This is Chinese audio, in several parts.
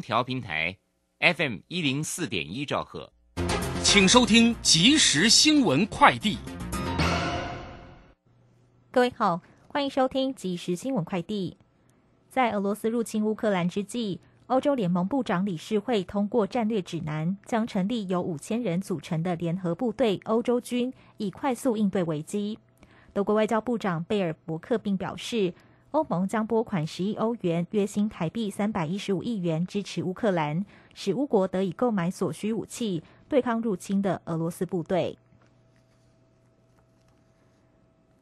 调平台 FM 一零四点一兆赫，请收听即时新闻快递。各位好，欢迎收听即时新闻快递。在俄罗斯入侵乌克兰之际，欧洲联盟部长理事会通过战略指南，将成立由五千人组成的联合部队——欧洲军，以快速应对危机。德国外交部长贝尔伯克并表示。欧盟将拨款十亿欧元，约新台币三百一十五亿元，支持乌克兰，使乌国得以购买所需武器，对抗入侵的俄罗斯部队。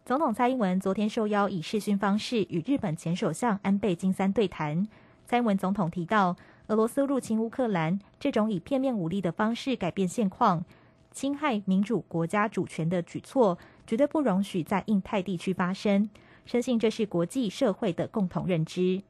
总统蔡英文昨天受邀以视讯方式与日本前首相安倍晋三对谈。蔡英文总统提到，俄罗斯入侵乌克兰这种以片面武力的方式改变现况、侵害民主国家主权的举措，绝对不容许在印太地区发生。深信这是国际社会的共同认知。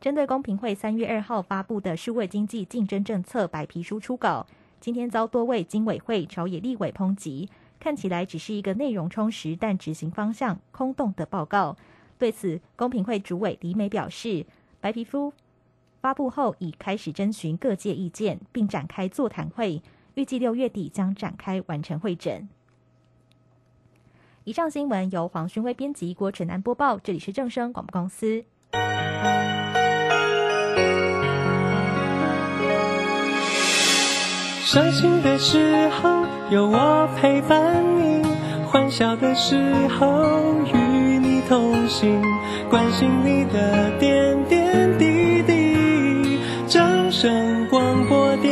针对公平会三月二号发布的数位经济竞争政策白皮书初稿，今天遭多位经委会朝野立委抨击，看起来只是一个内容充实但执行方向空洞的报告。对此，公平会主委李美表示，白皮书发布后已开始征询各界意见，并展开座谈会，预计六月底将展开完成会诊。以上新闻由黄勋威编辑，郭晨安播报。这里是正声广播公司。伤心的时候有我陪伴你，欢笑的时候与你同行，关心你的点点滴滴。正声广播电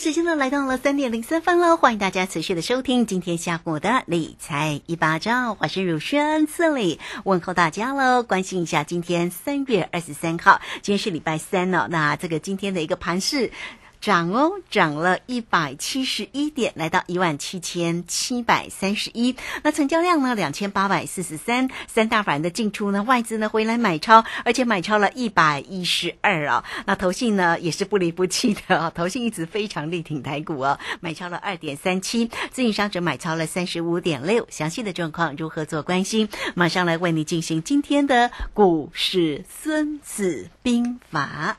时间呢来到了三点零三分了，欢迎大家持续的收听今天下午的理财一巴掌，我是乳轩，这里问候大家喽，关心一下今天三月二十三号，今天是礼拜三了，那这个今天的一个盘势。涨哦，涨了一百七十一点，来到一万七千七百三十一。那成交量呢，两千八百四十三。三大法人的进出呢，外资呢回来买超，而且买超了一百一十二啊。那投信呢也是不离不弃的啊，投信一直非常力挺台股啊，买超了二点三七。自营商则买超了三十五点六。详细的状况如何做关心？马上来为你进行今天的股市孙子兵法。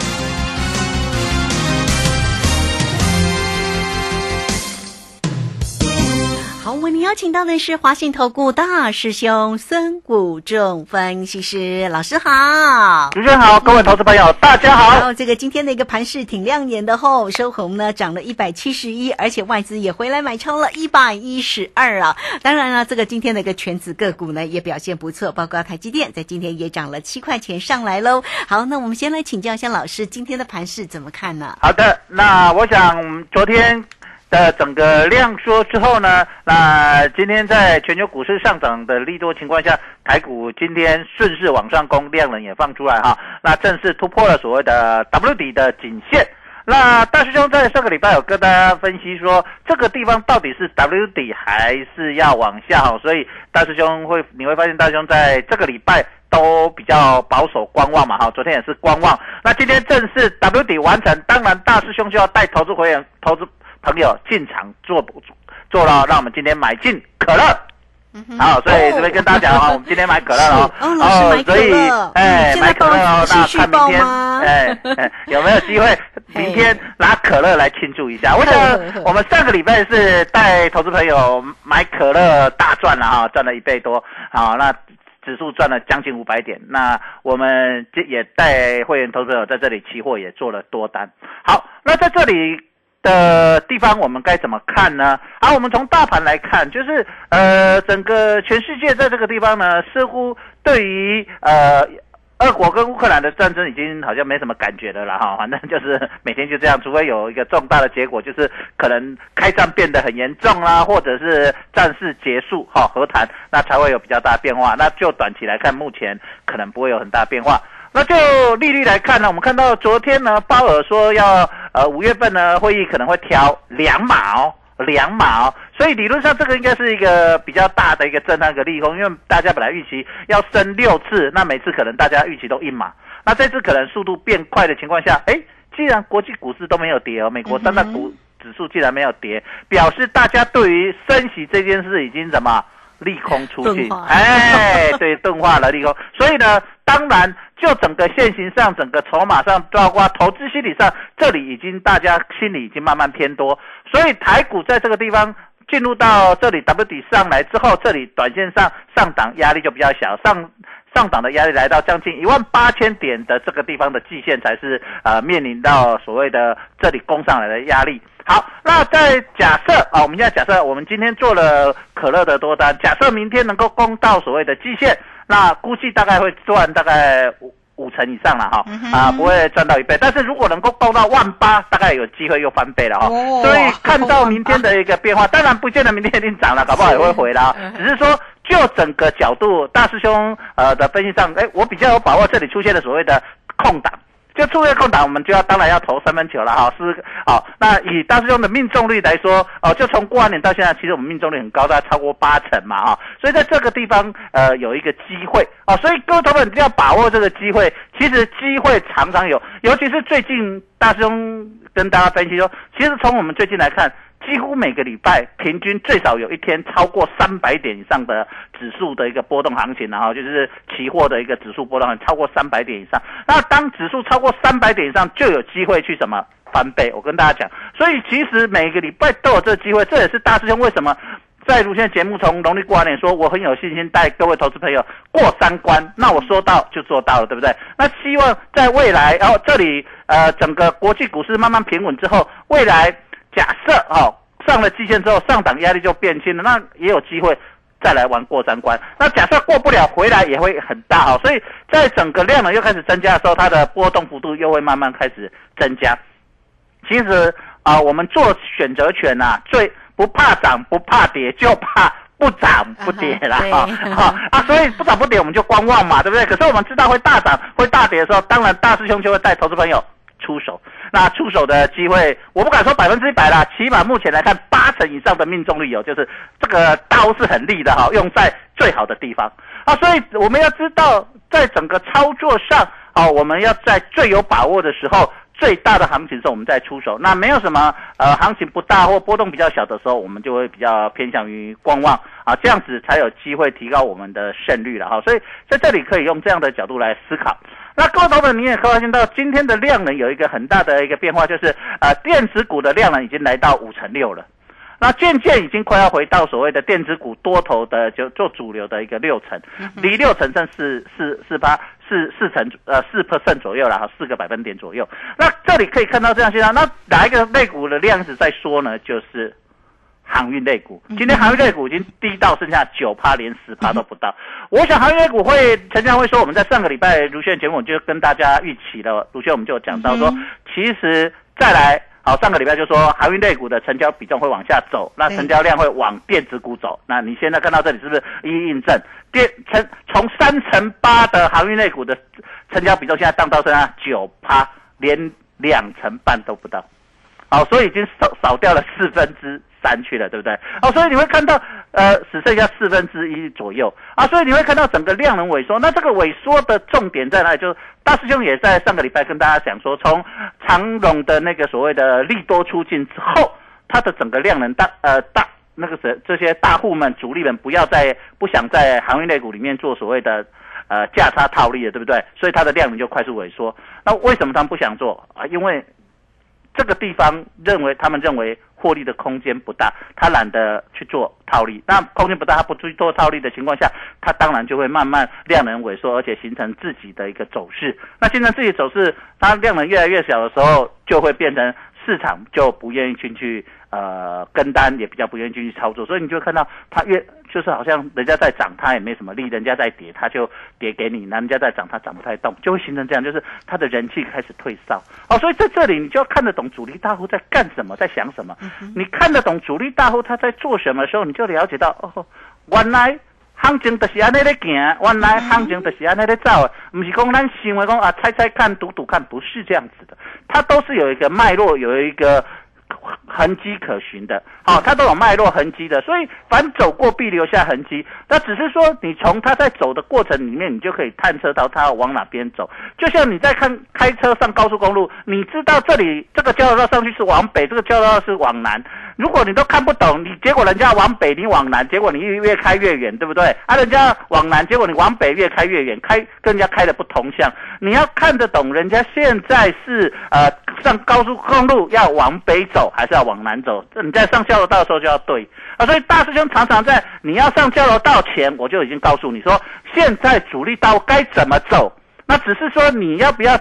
邀请到的是华信投顾大师兄孙谷仲分析师老师好，主持人好，各位投资朋友大家好。然后这个今天的一个盘势挺亮眼的吼，收红呢涨了一百七十一，而且外资也回来买超了一百一十二啊。当然了，这个今天的一个全指个股呢也表现不错，包括台积电在今天也涨了七块钱上来喽。好，那我们先来请教一下老师，今天的盘势怎么看呢？好的，那我想昨天。的整个量缩之后呢，那今天在全球股市上涨的利多情况下，台股今天顺势往上攻，量能也放出来哈，那正式突破了所谓的 W 底的颈线。那大师兄在上个礼拜有跟大家分析说，这个地方到底是 W 底还是要往下，所以大师兄会你会发现大师兄在这个礼拜都比较保守观望嘛哈，昨天也是观望，那今天正式 W 底完成，当然大师兄就要带投资会员、投资朋友进场做做了，让我们今天买进可乐。好，所以这边跟大家讲啊，我们今天买可乐了哦，所以乐，哎，买可乐哦，那看明天，哎，哎有没有机会？明天拿可乐来庆祝一下？我想我们上个礼拜是带投资朋友买可乐大赚了哈，赚了一倍多，好，那指数赚了将近五百点，那我们这也带会员投资朋友在这里期货也做了多单。好，那在这里。的地方我们该怎么看呢？啊，我们从大盘来看，就是呃，整个全世界在这个地方呢，似乎对于呃。俄国跟乌克兰的战争已经好像没什么感觉的了哈，反正就是每天就这样，除非有一个重大的结果，就是可能开战变得很严重啦，或者是战事结束哈和谈，那才会有比较大变化。那就短期来看，目前可能不会有很大变化。那就利率来看呢，我们看到昨天呢，鲍尔说要呃五月份呢会议可能会调两码哦，两码哦，所以理论上这个应该是一个比较大的一个震撼个利空，因为大家本来预期要升六次，那每次可能大家预期都一码，那这次可能速度变快的情况下，哎，既然国际股市都没有跌哦，美国三大股指数既然没有跌，表示大家对于升息这件事已经怎么利空出尽钝化，哎，对，钝化了利空，所以呢，当然就整个现行上、整个筹码上，包括投资心理上，这里已经大家心里已经慢慢偏多，所以台股在这个地方进入到这里 W 底上来之后，这里短线上上档压力就比较小，上上档的压力来到将近一万八千点的这个地方的季线才是呃面临到所谓的这里攻上来的压力。好，那在假设啊，我们现在假设我们今天做了可乐的多单，假设明天能够攻到所谓的季线，那估计大概会赚大概五五成以上了哈，啊不会赚到一倍，但是如果能够攻到万八，大概有机会又翻倍了哈。哦所以看到明天的一个变化，当然不见得明天一定涨了，搞不好也会回了，只是说。就整个角度，大师兄呃的分析上，哎，我比较有把握这里出现的所谓的空档，就出现空档，我们就要当然要投三分球了哈，是好。那以大师兄的命中率来说，哦，就从过完年到现在，其实我们命中率很高，大概超过八成嘛哈，所以在这个地方呃有一个机会哦，所以各位投们一定要把握这个机会。其实机会常常有，尤其是最近大师兄跟大家分析说，其实从我们最近来看。几乎每个礼拜平均最少有一天超过三百点以上的指数的一个波动行情，然后就是期货的一个指数波动超过三百点以上。那当指数超过三百点以上，就有机会去什么翻倍。我跟大家讲，所以其实每个礼拜都有这个机会，这也是大师兄为什么在如现节目从农历过完年说我很有信心带各位投资朋友过三关。那我说到就做到了，对不对？那希望在未来，然后这里呃整个国际股市慢慢平稳之后，未来。假设哦上了季线之后，上档压力就变轻了，那也有机会再来玩过三关。那假设过不了，回来也会很大哦。所以在整个量呢又开始增加的时候，它的波动幅度又会慢慢开始增加。其实啊、我们做选择权呐、最不怕涨不怕跌，就怕不涨不跌啦啊哈对哈啊，所以不涨不跌我们就观望嘛，对不对？可是我们知道会大涨会大跌的时候，当然大师兄就会带投资朋友出手。那出手的机会，我不敢说百分之一百啦，起码目前来看，八成以上的命中率有，就是这个刀是很利的哈，用在最好的地方啊。所以我们要知道，在整个操作上啊，我们要在最有把握的时候。最大的行情时候，我们再出手。那没有什么呃行情不大或波动比较小的时候，我们就会比较偏向于观望啊，这样子才有机会提高我们的胜率了哈。所以在这里可以用这样的角度来思考。那各位投本，你也可以发现到今天的量能有一个很大的一个变化，就是呃电子股的量能已经来到五成六了。那渐渐已经快要回到所谓的电子股多头的就做主流的一个六成，离六成剩四四四八四四成呃四 percent 左右了哈，四个百分点左右。那这里可以看到这样现象，那哪一个类股的量是在说呢？就是航运类股。今天航运类股已经低到剩下九趴，连十趴都不到。我想航运类股会陈江会说，我们在上个礼拜卢轩节目就跟大家预期了，卢轩我们就有讲到说，其实再来。好，上个礼拜就说航运类股的成交比重会往下走，那成交量会往电子股走。那你现在看到这里是不是一一印证？电成从三成八的航运类股的成交比重，现在降到剩下九趴，连两成半都不到，好，所以已经少少掉了四分之三去了，对不对？哦，所以你会看到，呃，只剩下四分之一左右啊，所以你会看到整个量能萎缩。那这个萎缩的重点在哪里？就是大师兄也在上个礼拜跟大家讲说，从长荣的那个所谓的利多出尽之后，它的整个量能大呃大那个是这些大户们主力们不要再不想在航运类股里面做所谓的呃价差套利了，对不对？所以它的量能就快速萎缩。那为什么他们不想做啊？因为这个地方认为他们认为获利的空间不大，他懒得去做套利。那空间不大，他不去做套利的情况下，他当然就会慢慢量能萎缩，而且形成自己的一个走势。那形成自己走势，它量能越来越小的时候，就会变成市场就不愿意进去呃跟单，也比较不愿意进去操作。所以你就会看到它越就是好像人家在涨，它也没什么力；人家在跌，它就跌给你；那人家在涨，它涨不太动，就会形成这样，就是它的人气开始退烧。哦，所以在这里你就要看得懂主力大户在干什么，在想什么。你看得懂主力大户他在做什么的时候，你就了解到哦，原来行情就是安尼咧行，原来行情就是安尼咧走的，不是讲咱想的讲啊猜猜看、赌赌看，不是这样子的，它都是有一个脉络，有一个。痕迹可循的，好、它都有脉络痕迹的，所以凡走过必留下痕迹。那只是说，你从它在走的过程里面，你就可以探测到它往哪边走。就像你在看开车上高速公路，你知道这里这个交道上去是往北，这个交道是往南。如果你都看不懂，你结果人家往北，你往南，结果你越开越远，对不对？啊，人家往南，结果你往北越开越远，开跟人家开的不同向。你要看得懂，人家现在是呃上高速公路要往北走，还是要往南走？你在上交流道的时候就要对啊。所以大师兄常常在你要上交流道前，我就已经告诉你说，现在主力道该怎么走。那只是说你要不要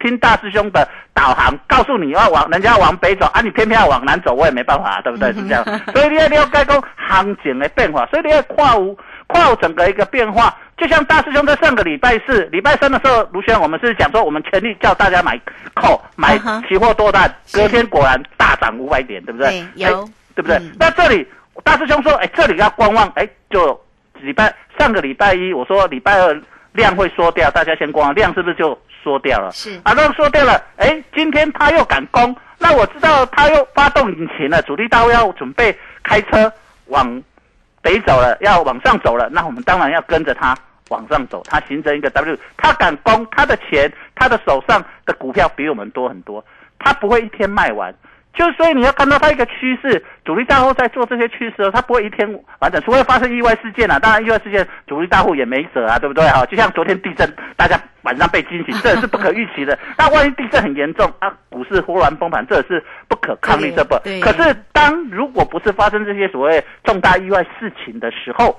听大师兄的导航，告诉你要往人家往北走啊，你偏偏要往南走，我也没办法，对不对？是这样。所以你要了解讲行情的变化，所以你要跨无跨无整个一个变化。就像大师兄在上个礼拜四、礼拜三的时候，卢轩，我们是讲说我们全力叫大家买 call 买期货多单，隔天果然大涨五百点，对不对？对有哎对不对？嗯那这里大师兄说，哎，这里要观望，哎，就礼拜上个礼拜一我说礼拜二量会缩掉，大家先观望，量是不是就缩掉了？是啊，量缩掉了，哎，今天他又敢攻，那我知道他又发动引擎了，主力大户要准备开车往北走了，要往上走了，那我们当然要跟着他往上走，它形成一个 W，他敢攻，他的钱，他的手上的股票比我们多很多，他不会一天卖完。就所以你要看到它一个趋势，主力大户在做这些趋势，它不会一天完整，除非发生意外事件啊。当然，意外事件主力大户也没辙啊，对不对啊？就像昨天地震，大家晚上被惊醒，这也是不可预期的。那万一地震很严重啊，股市忽然崩盘，这也是不可抗力，这不。可是当如果不是发生这些所谓重大意外事情的时候，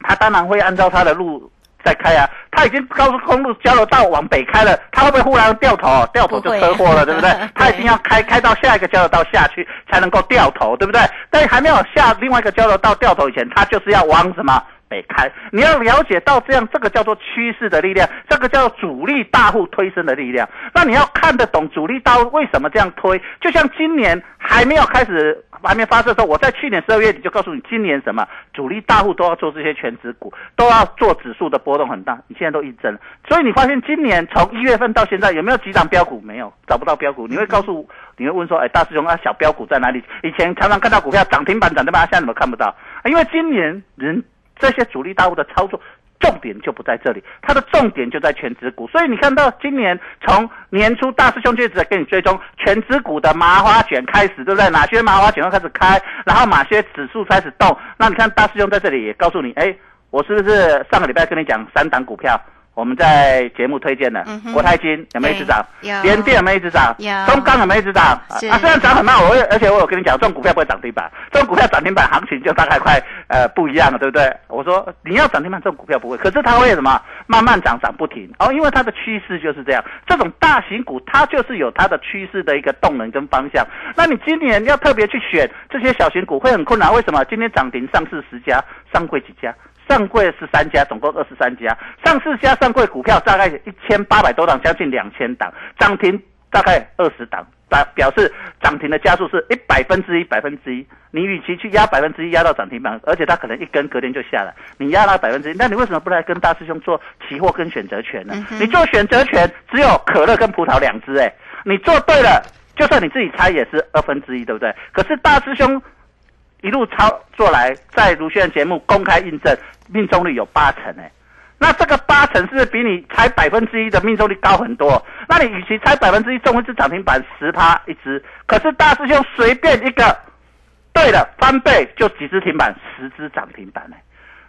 他当然会按照他的路在开啊。他已经高速公路交流道往北开了，他会不会忽然掉头？掉头就车祸了，对不对对？他已经要开开到下一个交流道下去才能够掉头，对不对？但还没有下另外一个交流道掉头以前，他就是要往什么？北开，你要了解到这样，这个叫做趋势的力量，这个叫做主力大户推升的力量。那你要看得懂主力大户为什么这样推，就像今年还没有开始，还没发射的时候，我在去年十二月底就告诉你，今年什么主力大户都要做这些全指股，都要做指数的波动很大。你现在都印证了，所以你发现今年从一月份到现在有没有几档标股？没有，找不到标股。你会告诉，你会问说，哎，大师兄啊，小标股在哪里？以前常常看到股票涨停板涨停板，现在怎么看不到？因为今年人这些主力大户的操作。重点就不在这里，它的重点就在全指股。所以你看到今年从年初大师兄就一直在跟你追踪全指股的麻花卷开始，对不对？哪些麻花卷要开始开，然后哪些指数开始动。那你看大师兄在这里也告诉你，哎，我是不是上个礼拜跟你讲三档股票？我们在节目推荐的嗯国泰金有没有一直涨？对有联电有没有一直涨？有中钢有没有一直涨？是啊，虽然涨很慢，我会而且我有跟你讲，这种股票不会涨停板，这种股票涨停板行情就大概快呃不一样了，对不对？我说你要涨停板，这种股票不会，可是它会什么？慢慢涨，涨不停哦，因为它的趋势就是这样。这种大型股，它就是有它的趋势的一个动能跟方向。那你今年要特别去选这些小型股会很困难，为什么？今天涨停上市十家，上柜几家？上柜十三家，总共二十三家，上市加上柜股票大概一千八百多档，将近两千档，涨停大概二十档，表表示涨停的加速是一百分之一，百分之一。你与其去压百分之一压到涨停板，而且它可能一根隔天就下来，你压到百分之一，那你为什么不来跟大师兄做期货跟选择权呢？你做选择权只有可乐跟葡萄两只，哎，你做对了，就算你自己猜也是二分之一，对不对？可是大师兄一路操作来，在卢轩节目公开印证，命中率有八成哎。那这个八成是比你猜百分之一的命中率高很多。那你与其猜百分之一中一只涨停板十趴一只，可是大师兄随便一个对了翻倍就几只停板，十只涨停板呢？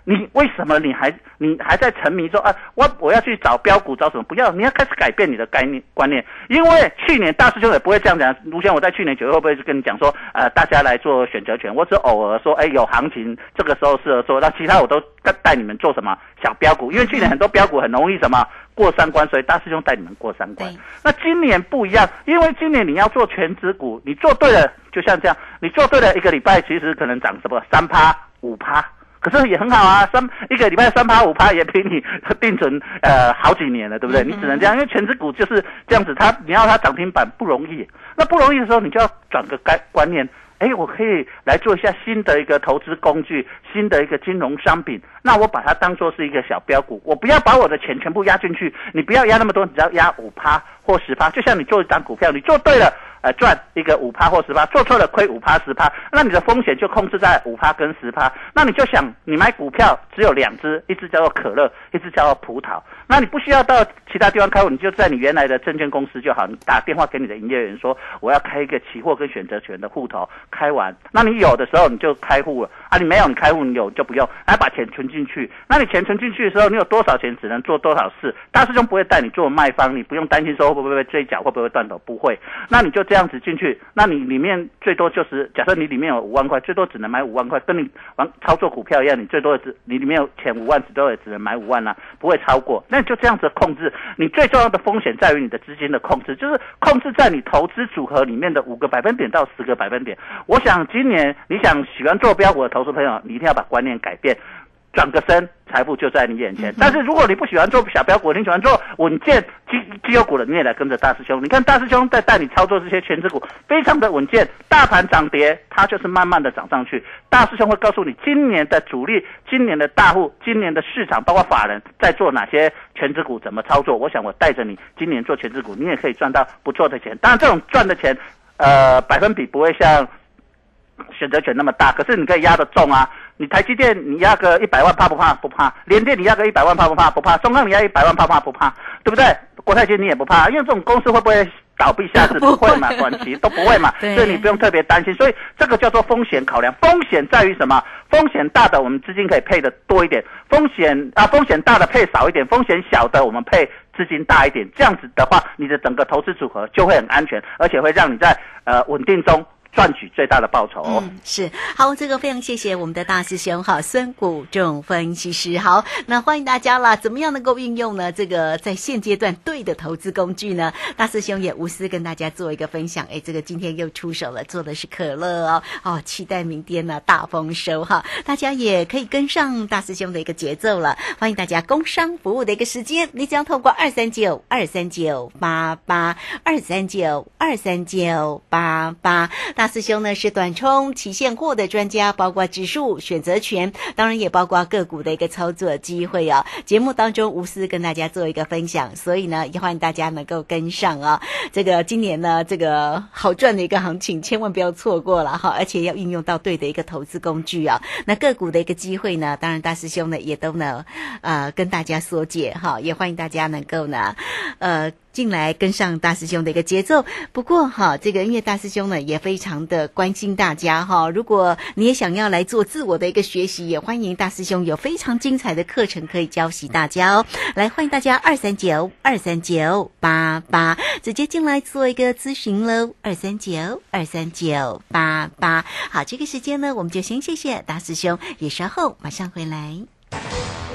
你为什么你还你还在沉迷说啊？我我要去找标股找什么？不要，你要开始改变你的概念观念。因为去年大师兄也不会这样讲。卢先，我在去年九月会不会跟你讲说，呃，大家来做选择权？我只偶尔说，哎，有行情这个时候适合做。那其他我都带带你们做什么小标股？因为去年很多标股很容易什么过三关，所以大师兄带你们过三关。那今年不一样，因为今年你要做全指股，你做对了，就像这样，你做对了一个礼拜，其实可能涨什么三趴五趴。可是也很好啊，三一个礼拜三趴五趴也比你 定存呃好几年了，对不对？你只能这样，因为全职股就是这样子，它你要它涨停板不容易。那不容易的时候，你就要转个概观念，哎，我可以来做一下新的一个投资工具，新的一个金融商品。那我把它当做是一个小标股，我不要把我的钱全部压进去，你不要压那么多，你只要压五趴或十趴，就像你做一张股票，你做对了。呃，赚一个五趴或十趴，做错了亏五趴十趴，那你的风险就控制在五趴跟十趴。那你就想，你买股票只有两只，一只叫做可乐，一只叫做葡萄。那你不需要到其他地方开户，你就在你原来的证券公司就好。你打电话给你的营业员说，我要开一个期货跟选择权的户头，开完，那你有的时候你就开户了啊，你没有你开户，你有就不用，来把钱存进去。那你钱存进去的时候，你有多少钱只能做多少事，大师兄不会带你做卖方，你不用担心说会不会被追缴，会不会断头，不会。那你就这样子进去，那你里面最多就是假设你里面有五万块，最多只能买五万块，跟你玩操作股票一样，你最多只你里面有钱五万，最多也只能买五万啦，不会超过。那就这样子控制，你最重要的风险在于你的资金的控制，就是控制在你投资组合里面的五个百分点到十个百分点。我想今年你想喜欢做标股的投资朋友，你一定要把观念改变。转个身，财富就在你眼前。但是如果你不喜欢做小标股，你喜欢做稳健基绩优股的，你也来跟着大师兄。你看大师兄在带你操作这些全职股，非常的稳健。大盘涨跌，它就是慢慢的涨上去。大师兄会告诉你今年的主力、今年的大户、今年的市场，包括法人在做哪些全职股，怎么操作。我想我带着你今年做全职股，你也可以赚到不错的钱。当然这种赚的钱，呃，百分比不会像选择权那么大，可是你可以压得重啊。你台积电你压个一百万怕不怕？不怕。联电你压个一百万怕不怕？不怕。中钢你压一百万怕不怕？不怕，对不对？国泰金你也不怕，因为这种公司会不会倒闭下市？不会嘛，短期都不会嘛，所以你不用特别担心。所以这个叫做风险考量。风险在于什么？风险大的我们资金可以配的多一点，风险啊风险大的配少一点，风险小的我们配资金大一点。这样子的话，你的整个投资组合就会很安全，而且会让你在呃稳定中。赚取最大的报酬。嗯，是好，这个非常谢谢我们的大师兄哈，孙谷仲分析师。好，那欢迎大家啦，怎么样能够运用呢？这个在现阶段对的投资工具呢？大师兄也无私跟大家做一个分享。哎，这个今天又出手了，做的是可乐哦。哦，期待明天呢大丰收哈，大家也可以跟上大师兄的一个节奏了。欢迎大家工商服务的一个时间，你只要透过二三九二三九八八二三九二三九八八大。大师兄呢是短冲期现货的专家，包括指数、选择权，当然也包括个股的一个操作机会啊。节目当中无私跟大家做一个分享，所以呢也欢迎大家能够跟上啊。这个今年呢这个好赚的一个行情，千万不要错过了哈，而且要运用到对的一个投资工具啊。那个股的一个机会呢，当然大师兄呢也都能呃跟大家说解哈，也欢迎大家能够呢呃。进来跟上大师兄的一个节奏。不过哈，这个音乐大师兄呢也非常的关心大家哈。如果你也想要来做自我的一个学习，也欢迎大师兄有非常精彩的课程可以教习大家哦。来，欢迎大家二三九二三九八八直接进来做一个咨询喽。二三九二三九八八。好，这个时间呢，我们就先谢谢大师兄，也稍后马上回来。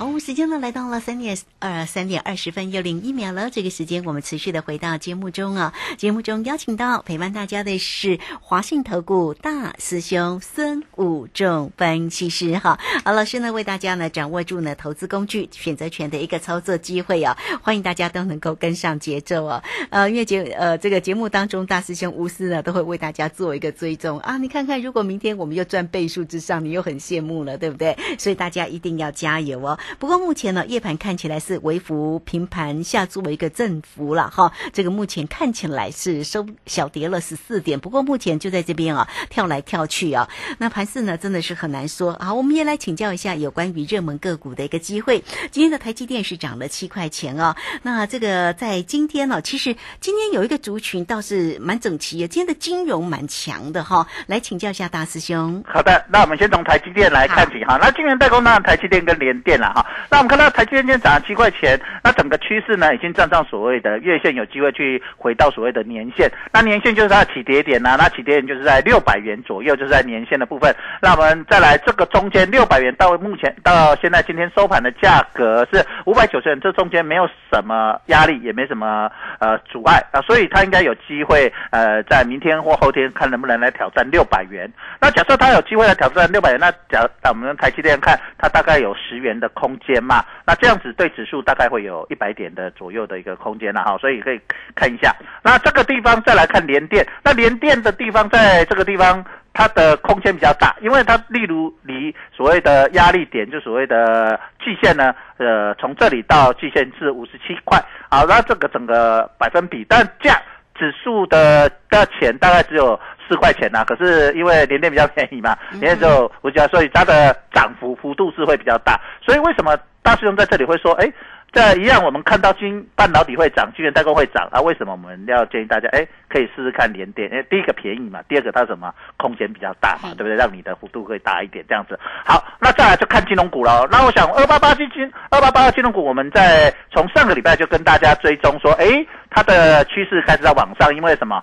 好，时间呢来到了三点二三点二十分又零一秒了。这个时间我们持续的回到节目中啊，节目中邀请到陪伴大家的是华信投顾大师兄孙武仲分析师哈。好，老师呢为大家呢掌握住呢投资工具选择权的一个操作机会啊，欢迎大家都能够跟上节奏啊。呃，因为节呃这个节目当中大师兄无私呢都会为大家做一个追踪啊。你看看，如果明天我们又赚倍数之上，你又很羡慕了，对不对？所以大家一定要加油哦。不过目前呢，夜盘看起来是微幅平盘下作为一个振幅了哈。这个目前看起来是收小跌了十四点，不过目前就在这边啊跳来跳去啊。那盘势呢真的是很难说。好，我们也来请教一下有关于热门个股的一个机会。今天的台积电是涨了七块钱啊。那这个在今天呢，其实今天有一个族群倒是蛮整齐的，今天的金融蛮强的哈。来请教一下大师兄。好的，那我们先从台积电来看起哈。那今年代工当然台积电跟联电了哈。那我们看到台积电今天涨了七块钱，那整个趋势呢已经站上所谓的月线，有机会去回到所谓的年线。那年线就是它的起跌点呐、那起跌点就是在六百元左右，就是在年线的部分。那我们再来这个中间六百元到目前到现在今天收盘的价格是五百九十元，这中间没有什么压力，也没什么呃阻碍啊，所以它应该有机会呃在明天或后天看能不能来挑战六百元。那假设它有机会来挑战六百元，那假那我们台积电看它大概有十元的空空间嘛，那这样子对指数大概会有一百点的左右的一个空间了哈，所以可以看一下。那这个地方再来看联电，那联电的地方在这个地方。它的空间比较大，因为它例如离所谓的压力点，就所谓的季线呢，呃，从这里到季线是五十七块，好，那这个整个百分比，但价指数的的钱大概只有四块钱呐、可是因为联电比较便宜嘛，联电只有五家，所以它的涨幅幅度是会比较大，所以为什么大师兄在这里会说，哎？这一样，我们看到晶半导体会涨，晶圆代工会涨啊？为什么我们要建议大家？哎，可以试试看联电。哎，第一个便宜嘛，第二个它什么空间比较大嘛，对不对？让你的幅度会大一点，这样子。好，那再来就看金融股了。那我想二八八基金，二八八的金融股，我们在从上个礼拜就跟大家追踪说，哎，它的趋势开始在往上，因为什么？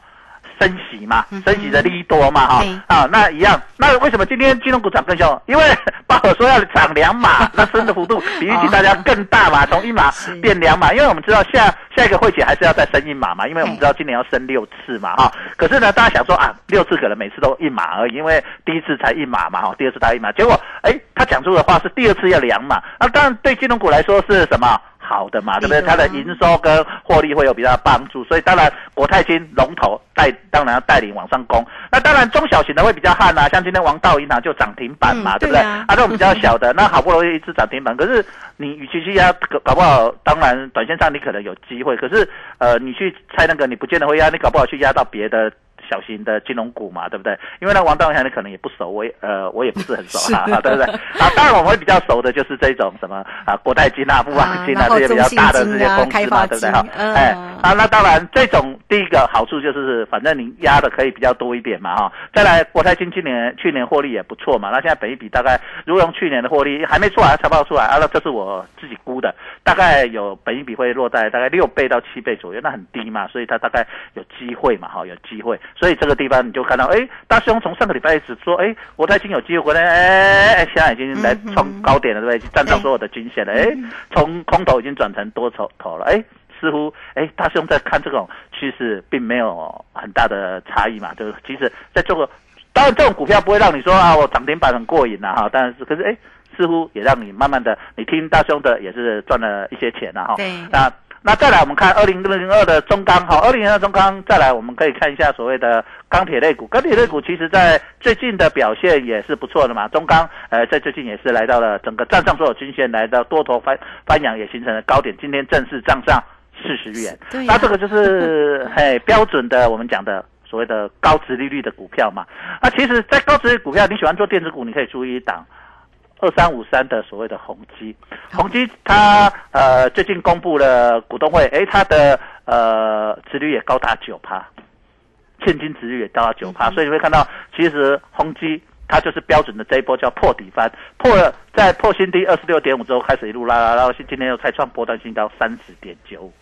升息嘛，升息的利多嘛，哈、啊，那一样。那为什么今天金融股涨更凶？因为鲍尔说要涨两码，那升的幅度 比预期大家更大嘛，从一码变两码。因为我们知道下下一个会期还是要再升一码嘛，因为我们知道今年要升六次嘛，哈。可是呢，大家想说啊，六次可能每次都一码而已，因为第一次才一码嘛，哈，第二次才一码。结果，哎，他讲出的话是第二次要两码，那当然对金融股来说是什么？好的嘛，对不对？它的营收跟获利会有比较帮助，所以当然国泰金龙头带，要带领往上攻。那当然中小型的会比较悍啊，像今天王道银行就涨停板嘛，对不对？啊，这种比较小的，那好不容易一次涨停板，可是你与其去压，搞不好当然短线上你可能有机会，可是呃，你去猜那个，你不见得会压，你搞不好去压到别的。小型的金融股嘛，对不对？因为那王道银行你可能也不熟，我也呃我也不是很熟哈、啊，对不对？啊，当然我们会比较熟的就是这种什么啊国泰金啊、富邦金啊这些比较大的这些公司嘛，对不对？哈，哎啊，那当然这种第一个好处就是反正你压的可以比较多一点嘛，哈。再来国泰金今年去年获利也不错嘛，那现在本一比大概如果用去年的获利还没出来财报出来啊，那这是我自己估的，大概有本一比会落在大概六倍到七倍左右，那很低嘛，所以它大概有机会嘛，哈，有机会。所以这个地方你就看到，哎，大兄从上个礼拜一直说，哎，国泰金有机会回来，哎，哎，现在已经来创高点了，对不对？站上所有的均线了，哎，从空头已经转成多头头了，哎，似乎，哎，大兄在看这种趋势，并没有很大的差异嘛，就是其实在这个，当然这种股票不会让你说啊，我涨停板很过瘾呐，哈，但是可是，哎，似乎也让你慢慢的，你听大兄的也是赚了一些钱了哈，对，那。那再来，我们看二零零二的中钢，哈，二零零二中钢，再来我们可以看一下所谓的钢铁类股。钢铁类股其实在最近的表现也是不错的嘛。中钢，呃，在最近也是来到了整个站上所有均线，来到多头翻翻扬，也形成了高点。今天正式站上四十元，对、啊，那这个就是 嘿标准的我们讲的所谓的高值利率的股票嘛。那其实，在高值率股票，你喜欢做电子股，你可以注意一档。二三五三的所谓的宏基，宏基它呃最近公布了股东会，诶，它的呃殖率也高达九趴，现金殖率也高达九趴，所以你会看到，其实宏基它就是标准的这一波叫破底翻，破了在破新低二十六点五之后开始一路拉拉，然后今天又开创波段新高三十点九五。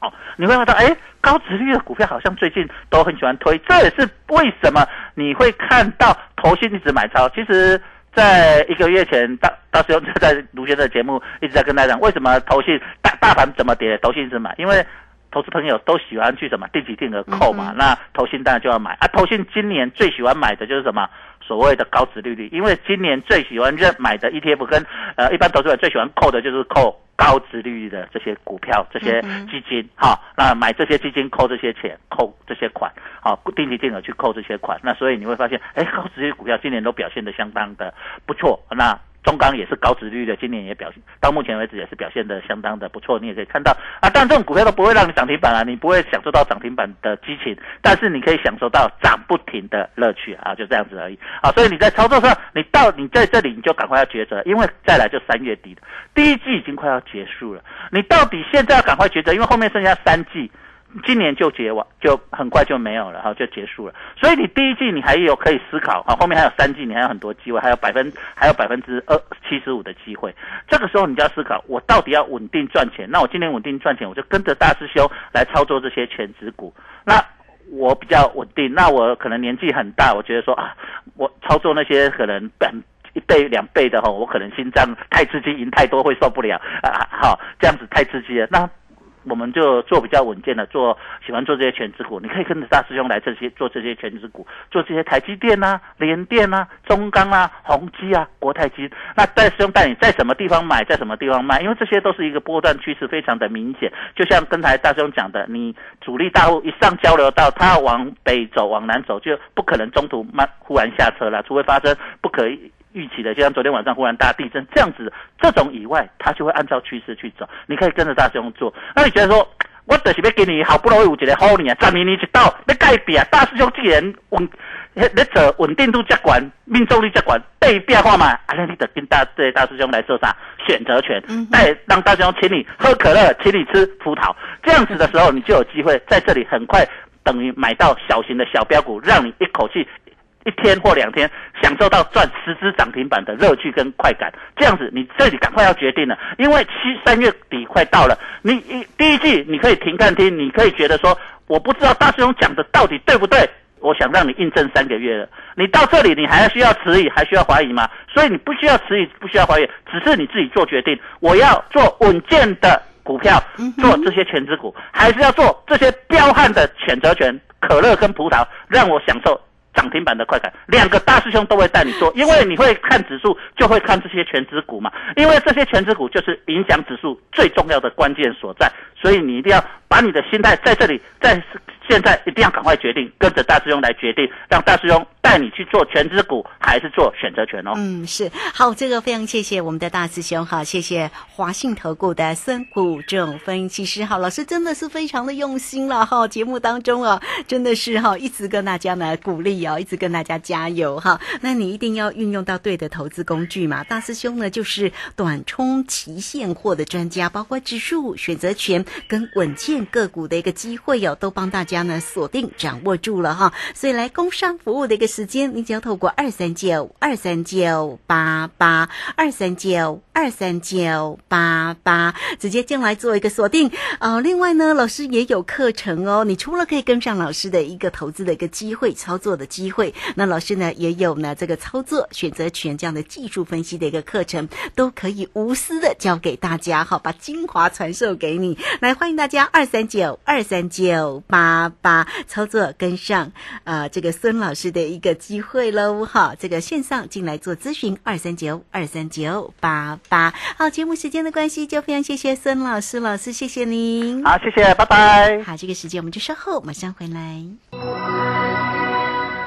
哦，你会看到，哎，高值率的股票好像最近都很喜欢推，这也是为什么你会看到投信一直买超，其实。在一个月前，大大师兄就 在卢先生的节目一直在跟大家讲，为什么投信大大盘怎么跌，投信是买，因为投资朋友都喜欢去什么定期定额扣嘛，嗯那投信当然就要买啊。投信今年最喜欢买的就是什么？所谓的高值利率，因为今年最喜欢认买的 ETF 跟呃一般投资者最喜欢扣的就是扣高值利率的这些股票、这些基金，哈、那买这些基金扣这些钱，扣这些款，好、定期定额去扣这些款，那所以你会发现，哎，高值利率股票今年都表现的相当的不错，那。中钢也是高值率的，今年也表现到目前为止也是表现的相当的不错。你也可以看到啊，但这种股票都不会让你涨停板啊，你不会享受到涨停板的激情，但是你可以享受到涨不停的乐趣啊，就这样子而已啊。所以你在操作上，你到你在这里你就赶快要抉择，因为再来就三月底了，第一季已经快要结束了，你到底现在要赶快抉择，因为后面剩下三季。今年就结完，就很快就没有了，哈，就结束了。所以你第一季你还有可以思考，啊，后面还有三季，你还有很多机会，还有百分还有百分之二七十五的机会。这个时候你就要思考，我到底要稳定赚钱？那我今年稳定赚钱，我就跟着大师兄来操作这些全职股。那我比较稳定，那我可能年纪很大，我觉得说啊，我操作那些可能本一倍两倍的哈，我可能心脏太刺激，赢太多会受不了啊。好，这样子太刺激了，那。我们就做比较稳健的，做喜欢做这些全职股，你可以跟着大师兄来这些做这些全职股，做这些台积电啊、联电啊、中钢啊、宏基啊、国泰金。那大师兄带你在什么地方买，在什么地方卖，因为这些都是一个波段趋势非常的明显。就像刚才大师兄讲的，你主力大户一上交流道，他往北走、往南走，就不可能中途慢忽然下车了，除非发生不可以预期的，就像昨天晚上忽然大地震这样子，这种以外，他就会按照趋势去走。你可以跟着大师兄做。那你觉得说，我就是要给你好不容易有一个好年，十年年一到要改变，大师兄既然稳，你做稳定度较管，命中率较管，被变化嘛，啊，那你得跟大对大师兄来做啥选择权，带让大师兄请你喝可乐，请你吃葡萄，这样子的时候，你就有机会在这里很快等于买到小型的小标股，让你一口气。一天或两天享受到赚十只涨停板的乐趣跟快感，这样子你这里赶快要决定了，因为七三月底快到了，你一第一季你可以停看听，你可以觉得说我不知道大师兄讲的到底对不对，我想让你印证三个月了，你到这里你还需要迟疑，还需要怀疑吗？所以你不需要迟疑，不需要怀疑，只是你自己做决定，我要做稳健的股票，做这些全职股，还是要做这些彪悍的选择权，可乐跟葡萄，让我享受。涨停板的快感，两个大师兄都会带你做，因为你会看指数，就会看这些全指股嘛。因为这些全指股就是影响指数最重要的关键所在，所以你一定要把你的心态在这里，在现在一定要赶快决定，跟着大师兄来决定，让大师兄带你去做全资股还是做选择权哦。嗯，是好，这个非常谢谢我们的大师兄哈，谢谢华信投顾的孙谷正分析师哈，老师真的是非常的用心了哈，节目当中啊，真的是哈，一直跟大家呢鼓励哦，一直跟大家加油哈。那你一定要运用到对的投资工具嘛，大师兄呢就是短冲期现货的专家，包括指数、选择权跟稳健个股的一个机会哦，都帮大家呢锁定掌握住了哈。所以来工商服务的一个时间，你只要透过二三九二三九八八二三九二三九八八直接进来做一个锁定。呃，另外呢，老师也有课程哦。你除了可以跟上老师的一个投资的一个机会、操作的机会，那老师呢也有呢这个操作选择权这样的技术分析的一个课程，都可以无私的教给大家，好，把精华传授给你。来，欢迎大家二三九二三九八八操作跟上呃这个孙老师的一个机会喽，哈，这个线上进来做咨询二三九二三九八八。好，节目时间的关系，就非常谢谢孙老师，老师谢谢您。好，谢谢，拜拜。好，这个时间我们就稍后马上回来。